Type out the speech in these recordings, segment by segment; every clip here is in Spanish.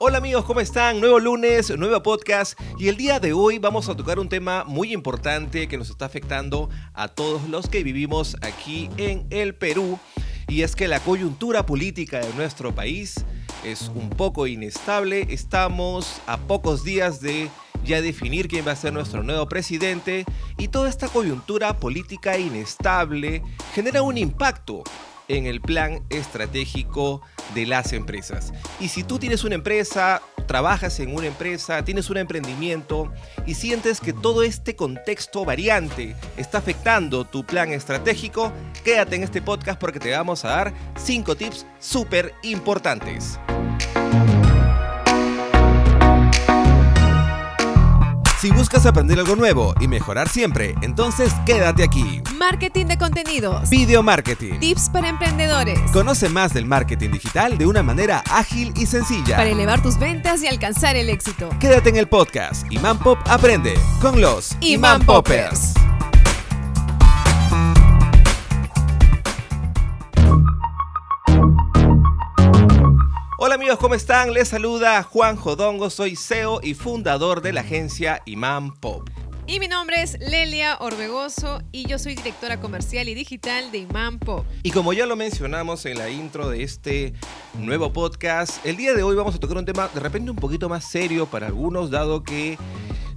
Hola amigos, ¿cómo están? Nuevo lunes, nuevo podcast y el día de hoy vamos a tocar un tema muy importante que nos está afectando a todos los que vivimos aquí en el Perú y es que la coyuntura política de nuestro país es un poco inestable. Estamos a pocos días de ya definir quién va a ser nuestro nuevo presidente y toda esta coyuntura política inestable genera un impacto en el plan estratégico de las empresas. Y si tú tienes una empresa, trabajas en una empresa, tienes un emprendimiento y sientes que todo este contexto variante está afectando tu plan estratégico, quédate en este podcast porque te vamos a dar 5 tips súper importantes. Si buscas aprender algo nuevo y mejorar siempre, entonces quédate aquí. Marketing de contenidos. Video marketing. Tips para emprendedores. Conoce más del marketing digital de una manera ágil y sencilla. Para elevar tus ventas y alcanzar el éxito. Quédate en el podcast Imán Pop Aprende con los Imán Poppers. Hola amigos, ¿cómo están? Les saluda Juan Jodongo, soy CEO y fundador de la agencia Imán Pop. Y mi nombre es Lelia Orbegoso y yo soy directora comercial y digital de Imán Pop. Y como ya lo mencionamos en la intro de este nuevo podcast, el día de hoy vamos a tocar un tema de repente un poquito más serio para algunos, dado que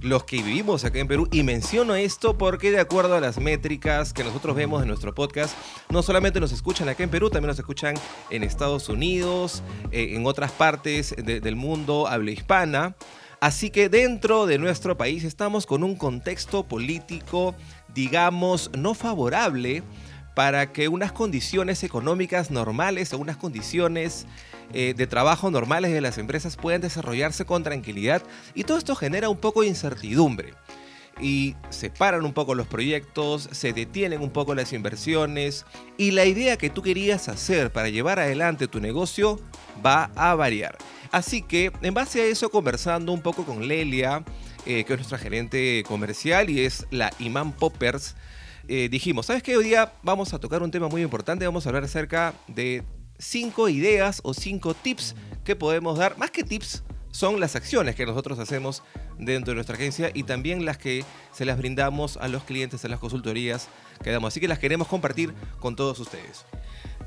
los que vivimos acá en Perú, y menciono esto porque de acuerdo a las métricas que nosotros vemos en nuestro podcast, no solamente nos escuchan acá en Perú, también nos escuchan en Estados Unidos, eh, en otras partes de- del mundo habla hispana. Así que dentro de nuestro país estamos con un contexto político, digamos, no favorable para que unas condiciones económicas normales o unas condiciones eh, de trabajo normales de las empresas puedan desarrollarse con tranquilidad. Y todo esto genera un poco de incertidumbre. Y se paran un poco los proyectos, se detienen un poco las inversiones. Y la idea que tú querías hacer para llevar adelante tu negocio va a variar. Así que en base a eso, conversando un poco con Lelia, eh, que es nuestra gerente comercial y es la Imán Poppers, eh, dijimos, ¿sabes qué? Hoy día vamos a tocar un tema muy importante, vamos a hablar acerca de cinco ideas o cinco tips que podemos dar, más que tips, son las acciones que nosotros hacemos dentro de nuestra agencia y también las que se las brindamos a los clientes, a las consultorías que damos. Así que las queremos compartir con todos ustedes.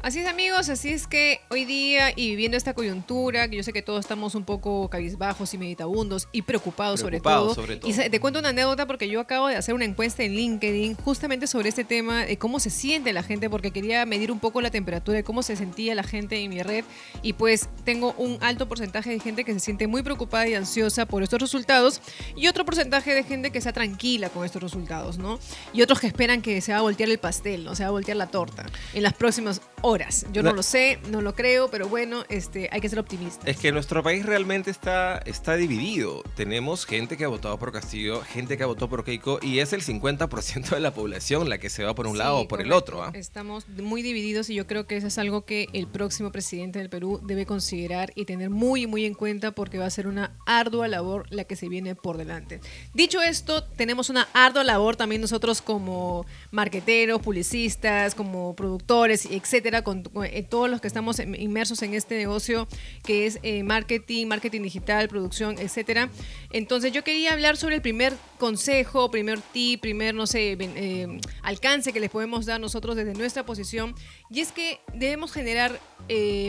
Así es amigos, así es que hoy día y viviendo esta coyuntura, que yo sé que todos estamos un poco cabizbajos y meditabundos y preocupados, Preocupados sobre, sobre todo. todo. Y te cuento una anécdota porque yo acabo de hacer una encuesta en LinkedIn justamente sobre este tema de cómo se siente la gente, porque quería medir un poco la temperatura de cómo se sentía la gente en mi red y pues tengo un alto porcentaje de gente que se siente muy preocupada y ansiosa por estos resultados y otro porcentaje de gente que está tranquila con estos resultados, ¿no? Y otros que esperan que se va a voltear el pastel, ¿no? Se va a voltear la torta en las próximas horas. Yo no lo sé, no lo creo, pero bueno, este, hay que ser optimistas. Es que nuestro país realmente está, está dividido. Tenemos gente que ha votado por Castillo, gente que ha votado por Keiko y es el 50% de la población la que se va por un Sí, lado o por el otro. ¿ah? Estamos muy divididos y yo creo que eso es algo que el próximo presidente del Perú debe considerar y tener muy, muy en cuenta porque va a ser una ardua labor la que se viene por delante. Dicho esto, tenemos una ardua labor también nosotros como marqueteros, publicistas, como productores, etcétera, con, eh, todos los que estamos inmersos en este negocio que es eh, marketing, marketing digital, producción, etcétera. Entonces yo quería hablar sobre el primer consejo, primer tip, primer, no sé, eh, alcance que les podemos dar nosotros desde nuestra posición, y es que debemos generar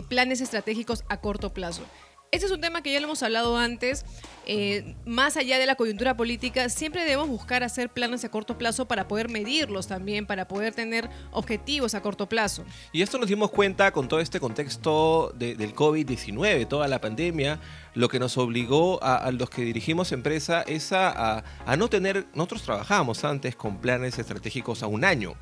planes estratégicos a corto plazo. Este es un tema que ya lo hemos hablado antes. eh, más allá de la coyuntura política, siempre debemos buscar hacer planes a corto plazo para poder medirlos también, para poder tener objetivos a corto plazo. Y esto nos dimos cuenta con todo este contexto de- del COVID-19, toda la pandemia, lo que nos obligó a, los que dirigimos empresa es a, a- no tener, nosotros trabajamos antes con planes estratégicos a un año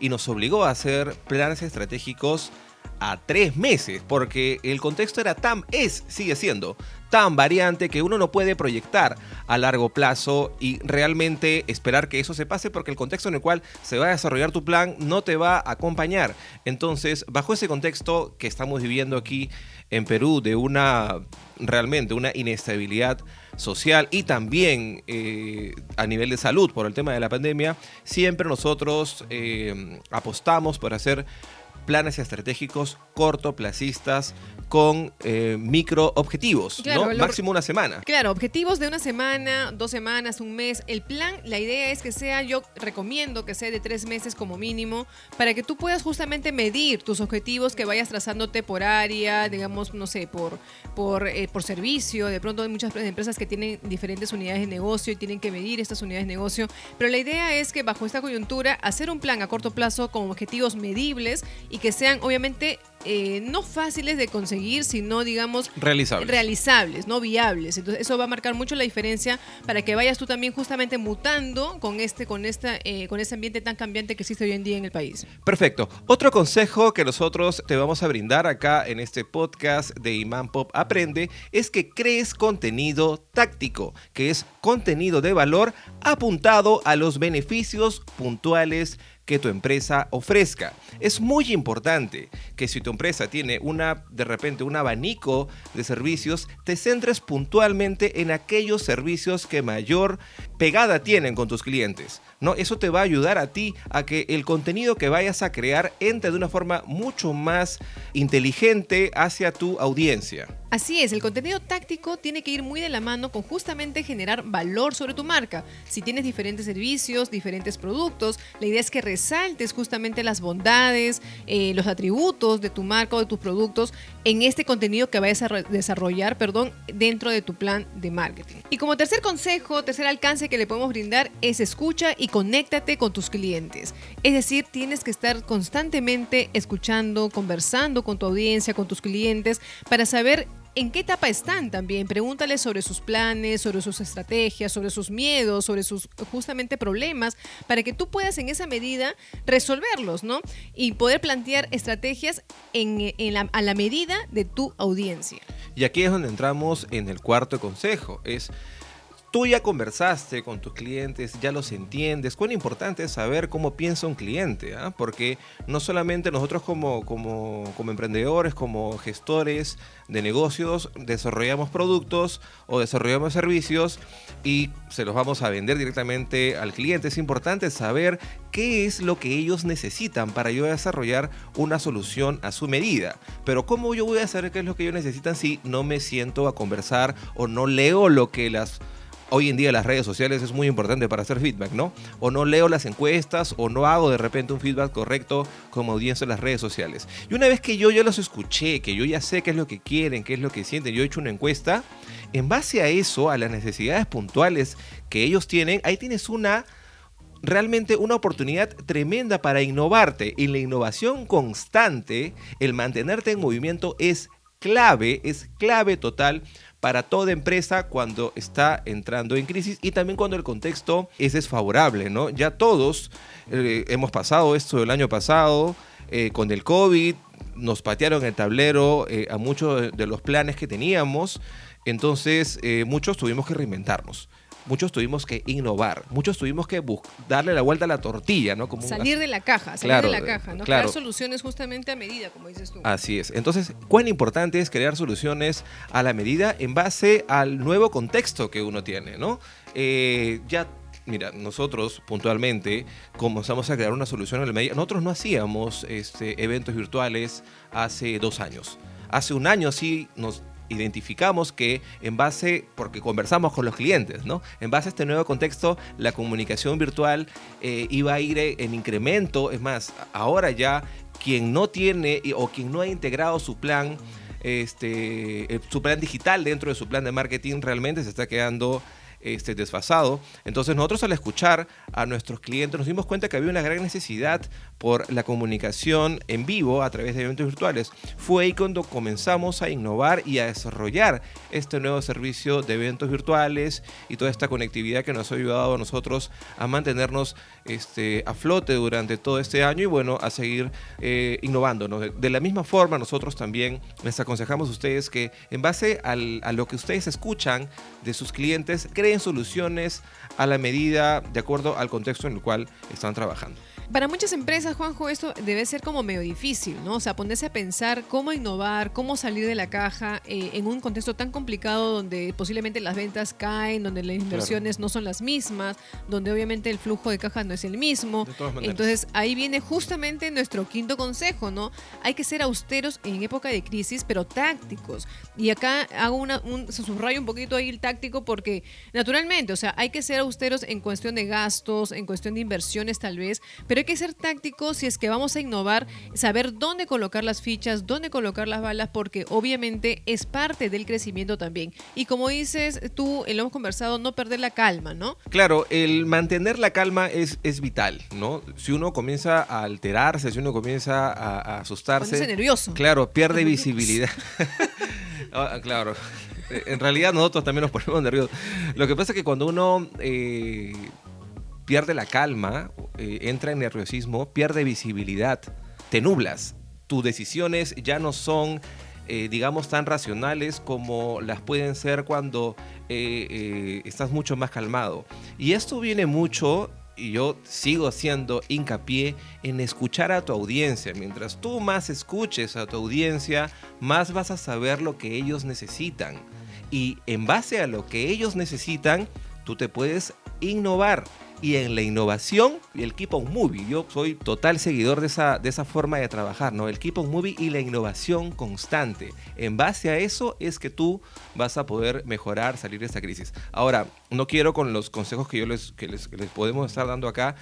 y nos obligó a hacer planes estratégicos a tres meses, porque el contexto era tan, es, sigue siendo tan variante que uno no puede proyectar a largo plazo y realmente esperar que eso se pase porque el contexto en el cual se va a desarrollar tu plan no te va a acompañar. Entonces, bajo ese contexto que estamos viviendo aquí en Perú de una realmente una inestabilidad social y también eh, a nivel de salud por el tema de la pandemia, siempre nosotros eh, apostamos por hacer planes estratégicos cortoplacistas con eh, micro objetivos, Claro, ¿no? lo- Máximo una semana. Claro, objetivos de una semana, dos semanas, un mes. El plan, la idea es que sea, yo recomiendo que sea de tres meses como mínimo, para que tú puedas justamente medir tus objetivos que vayas trazándote por área, digamos, no sé, por, por, eh, por servicio. De pronto hay muchas empresas que tienen diferentes unidades de negocio y tienen que medir estas unidades de negocio. Pero la idea es que bajo esta coyuntura, hacer un plan a corto plazo con objetivos medibles y que sean, obviamente, eh, no fáciles de conseguir, sino, digamos, Realizables. realizables, no viables. Entonces eso va a marcar mucho la diferencia para que vayas tú también justamente mutando con este, con esta, eh, con este ambiente tan cambiante que existe hoy en día en el país. Perfecto. Otro consejo que nosotros te vamos a brindar acá en este podcast de Imán Pop Aprende es que crees contenido táctico, que es contenido de valor apuntado a los beneficios puntuales que tu empresa ofrezca. Es muy importante que si tu empresa tiene una de repente un abanico de servicios, te centres puntualmente en aquellos servicios que mayor pegada tienen con tus clientes. ¿No? Eso te va a ayudar a ti a que el contenido que vayas a crear entre de una forma mucho más inteligente hacia tu audiencia. Así es, el contenido táctico tiene que ir muy de la mano con justamente generar valor sobre tu marca. Si tienes diferentes servicios, diferentes productos, la idea es que resaltes justamente las bondades, eh, los atributos de tu marca o de tus productos en este contenido que vayas a desarrollar, perdón, dentro de tu plan de marketing. Y como tercer consejo, tercer alcance que le podemos brindar es escucha y conéctate con tus clientes. Es decir, tienes que estar constantemente escuchando, conversando con tu audiencia, con tus clientes, para saber en qué etapa están también. Pregúntales sobre sus planes, sobre sus estrategias, sobre sus miedos, sobre sus justamente problemas, para que tú puedas en esa medida resolverlos, ¿no? Y poder plantear estrategias a la medida de tu audiencia. Y aquí es donde entramos en el cuarto consejo. Es, tú ya conversaste con tus clientes, ya los entiendes. Cuán importante es saber cómo piensa un cliente, ¿ah? porque no solamente nosotros como, como, como emprendedores, como gestores de negocios, desarrollamos productos o desarrollamos servicios y se los vamos a vender directamente al cliente. Es importante saber qué es lo que ellos necesitan para yo desarrollar una solución a su medida. Pero ¿cómo yo voy a saber qué es lo que ellos necesitan si no me siento a conversar o no leo lo que las... Hoy en día las redes sociales es muy importante para hacer feedback, ¿no? O no leo las encuestas o no hago de repente un feedback correcto como audiencia en las redes sociales. Y una vez que yo ya los escuché, que yo ya sé qué es lo que quieren, qué es lo que sienten, yo he hecho una encuesta, en base a eso, a las necesidades puntuales que ellos tienen, ahí tienes una realmente una oportunidad tremenda para innovarte. Y la innovación constante, el mantenerte en movimiento es clave, es clave total para toda empresa cuando está entrando en crisis y también cuando el contexto es desfavorable, ¿no? Ya todos eh, hemos pasado esto el año pasado eh, con el COVID, nos patearon el tablero eh, a muchos de- los planes que teníamos, entonces muchos tuvimos que reinventarnos. Muchos tuvimos que innovar, muchos tuvimos que darle la vuelta a la tortilla, ¿no? Como un- Salir de la caja, salir Claro, de la caja, ¿no? claro. Crear soluciones justamente a medida, como dices tú. Así es. Entonces, cuán importante es crear soluciones a la medida en base al nuevo contexto que uno tiene, ¿no? Eh, ya, mira, nosotros puntualmente comenzamos a crear una solución a la medida. Nosotros no hacíamos este, eventos virtuales hace dos años. Hace un año sí nos identificamos que en base, porque conversamos con los clientes, ¿no? En base a este nuevo contexto, la comunicación virtual eh, iba a ir en incremento. Es más, ahora ya quien no tiene o quien no ha integrado su plan, este, eh, su plan digital dentro de su plan de marketing realmente se está quedando este, desfasado. Entonces nosotros al escuchar a nuestros clientes nos dimos cuenta que había una gran necesidad por la comunicación en vivo a través de eventos virtuales. Fue ahí cuando comenzamos a innovar y a desarrollar este nuevo servicio de eventos virtuales y toda esta conectividad que nos ha ayudado a nosotros a mantenernos este, a flote durante todo este año y bueno, a seguir eh, innovando. ¿no? De, de la misma forma, nosotros también les aconsejamos a ustedes que en base al- a lo que ustedes escuchan de sus clientes, creen creen soluciones a la medida, de acuerdo al contexto en el cual están trabajando. Para muchas empresas, Juanjo, esto debe ser como medio difícil, ¿no? O sea, ponerse a pensar cómo innovar, cómo salir de la caja eh, en un contexto tan complicado donde posiblemente las ventas caen, donde las inversiones no son las mismas, donde obviamente el flujo de caja no es el mismo. Entonces, ahí viene justamente nuestro quinto consejo, ¿no? Hay que ser austeros en época de crisis, pero tácticos. Y acá hago una, un subrayo un poquito ahí el táctico porque, naturalmente, o sea, hay que ser austeros en cuestión de gastos, en cuestión de inversiones tal vez, pero hay que ser tácticos si es que vamos a innovar, saber dónde colocar las fichas, dónde colocar las balas, porque obviamente es parte del crecimiento también. Y como dices tú, lo hemos conversado, no perder la calma, ¿no? Claro, el mantener la calma es, es vital, ¿no? Si uno comienza a alterarse, si uno comienza a, asustarse. Ponerse nervioso. Claro, pierde visibilidad. Ah, claro. En realidad nosotros también nos ponemos nerviosos. Lo que pasa es que cuando uno eh, pierde la calma, eh, entra en nerviosismo, pierde visibilidad, te nublas. Tus decisiones ya no son, eh, digamos, tan racionales como las pueden ser cuando eh, estás mucho más calmado. Y esto viene mucho y yo sigo haciendo hincapié en escuchar a tu audiencia. Mientras tú más escuches a tu audiencia, más vas a saber lo que ellos necesitan. Y en base a lo que ellos necesitan, tú te puedes innovar y en la innovación y el Keep on Movie. Yo soy total seguidor de esa, de esa forma de trabajar, ¿no? El Keep on Movie y la innovación constante. En base a eso es que tú vas a poder mejorar, salir de esta crisis. Ahora, no quiero con los consejos que yo les, que les, podemos estar dando acá,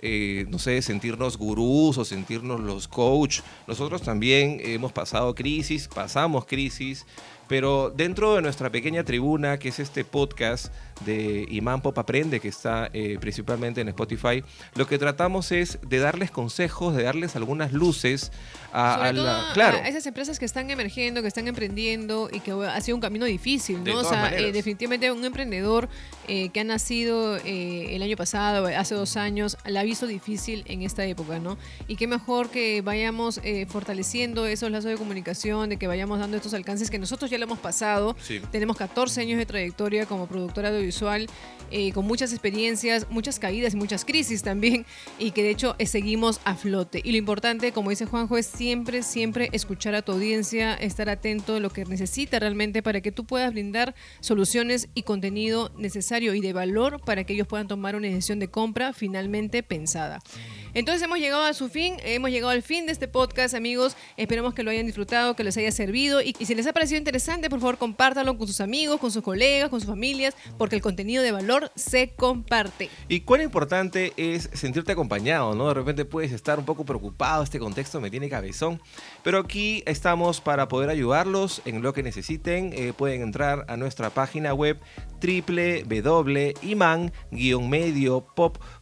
eh, no sé, sentirnos gurús o sentirnos los coach. Nosotros también hemos pasado crisis, pasamos crisis, pero dentro de nuestra pequeña tribuna, que es este podcast de Imán Pop Aprende, que está eh, principalmente en Spotify, lo que tratamos es de darles consejos, de darles algunas luces a, claro. a esas empresas que están emergiendo, que están emprendiendo y que ha sido un camino difícil, ¿no? o sea, eh, definitivamente un emprendedor eh, que ha nacido el año pasado, hace dos años, la ha visto difícil en esta época, ¿no? Y qué mejor que vayamos fortaleciendo esos lazos de comunicación, de que vayamos dando estos alcances que nosotros ya lo hemos pasado. Tenemos 14 años de trayectoria como productora audiovisual, eh, con muchas experiencias, muchas caídas y muchas crisis también, y que de hecho eh, seguimos a flote. Y lo importante, como dice Juanjo, es siempre, siempre escuchar a tu audiencia, estar atento a lo que necesita realmente para que tú puedas brindar soluciones y contenido necesario y de valor para que ellos puedan tomar una decisión de compra finalmente pensada. Entonces hemos llegado a su fin, hemos llegado al fin de este podcast, amigos. Esperemos que lo hayan disfrutado, que les haya servido y, si les ha parecido interesante, por favor, compártanlo con sus amigos, con sus colegas, con sus familias, porque el contenido de valor se comparte. Y cuán importante es sentirte acompañado, ¿no? De repente puedes estar un poco preocupado, este contexto me tiene cabezón, pero aquí estamos para poder ayudarlos en lo que necesiten. Eh, pueden entrar a nuestra página web www.iman-medio-pop.com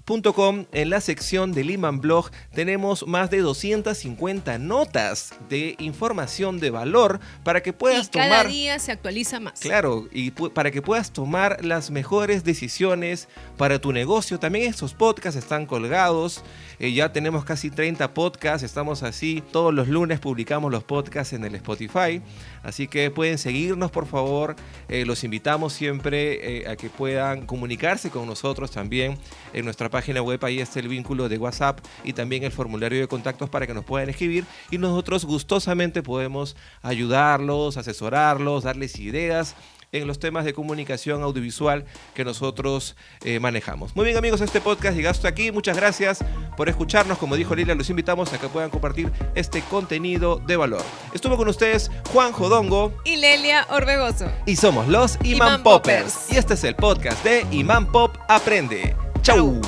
en la sección de Lehman Blog tenemos más de 250 notas de información de valor para que puedas y cada día se actualiza más. Claro, y para que puedas tomar las mejores decisiones para tu negocio. También estos podcasts están colgados. Eh, ya tenemos casi 30 podcasts. Estamos así. Todos los lunes publicamos los podcasts en el Spotify. Así que pueden seguirnos, por favor. Eh, los invitamos siempre eh, a que puedan comunicarse con nosotros también en nuestra página web. Ahí está el vínculo de WhatsApp y también el formulario de contactos para que nos puedan escribir y nosotros gustosamente podemos ayudarlos, asesorarlos, darles ideas en los temas de comunicación audiovisual que nosotros eh, manejamos. Muy bien amigos, este podcast llega hasta aquí. Muchas gracias por escucharnos. Como dijo Lilia, los invitamos a que puedan compartir este contenido de valor. Estuvo con ustedes Juan Jodongo y Lelia Orbegoso. Y somos los Iman, Poppers. Y este es el podcast de Iman Pop Aprende. ¡Chau!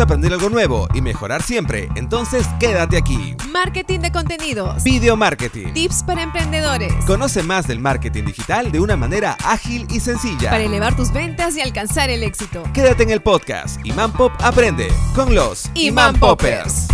Aprender algo nuevo y mejorar siempre, entonces quédate aquí. Marketing de contenidos. Video marketing. Tips para emprendedores. Conoce más del marketing digital de una manera ágil y sencilla. Para elevar tus ventas y alcanzar el éxito. Quédate en el podcast Iman Pop Aprende con los Iman Poppers.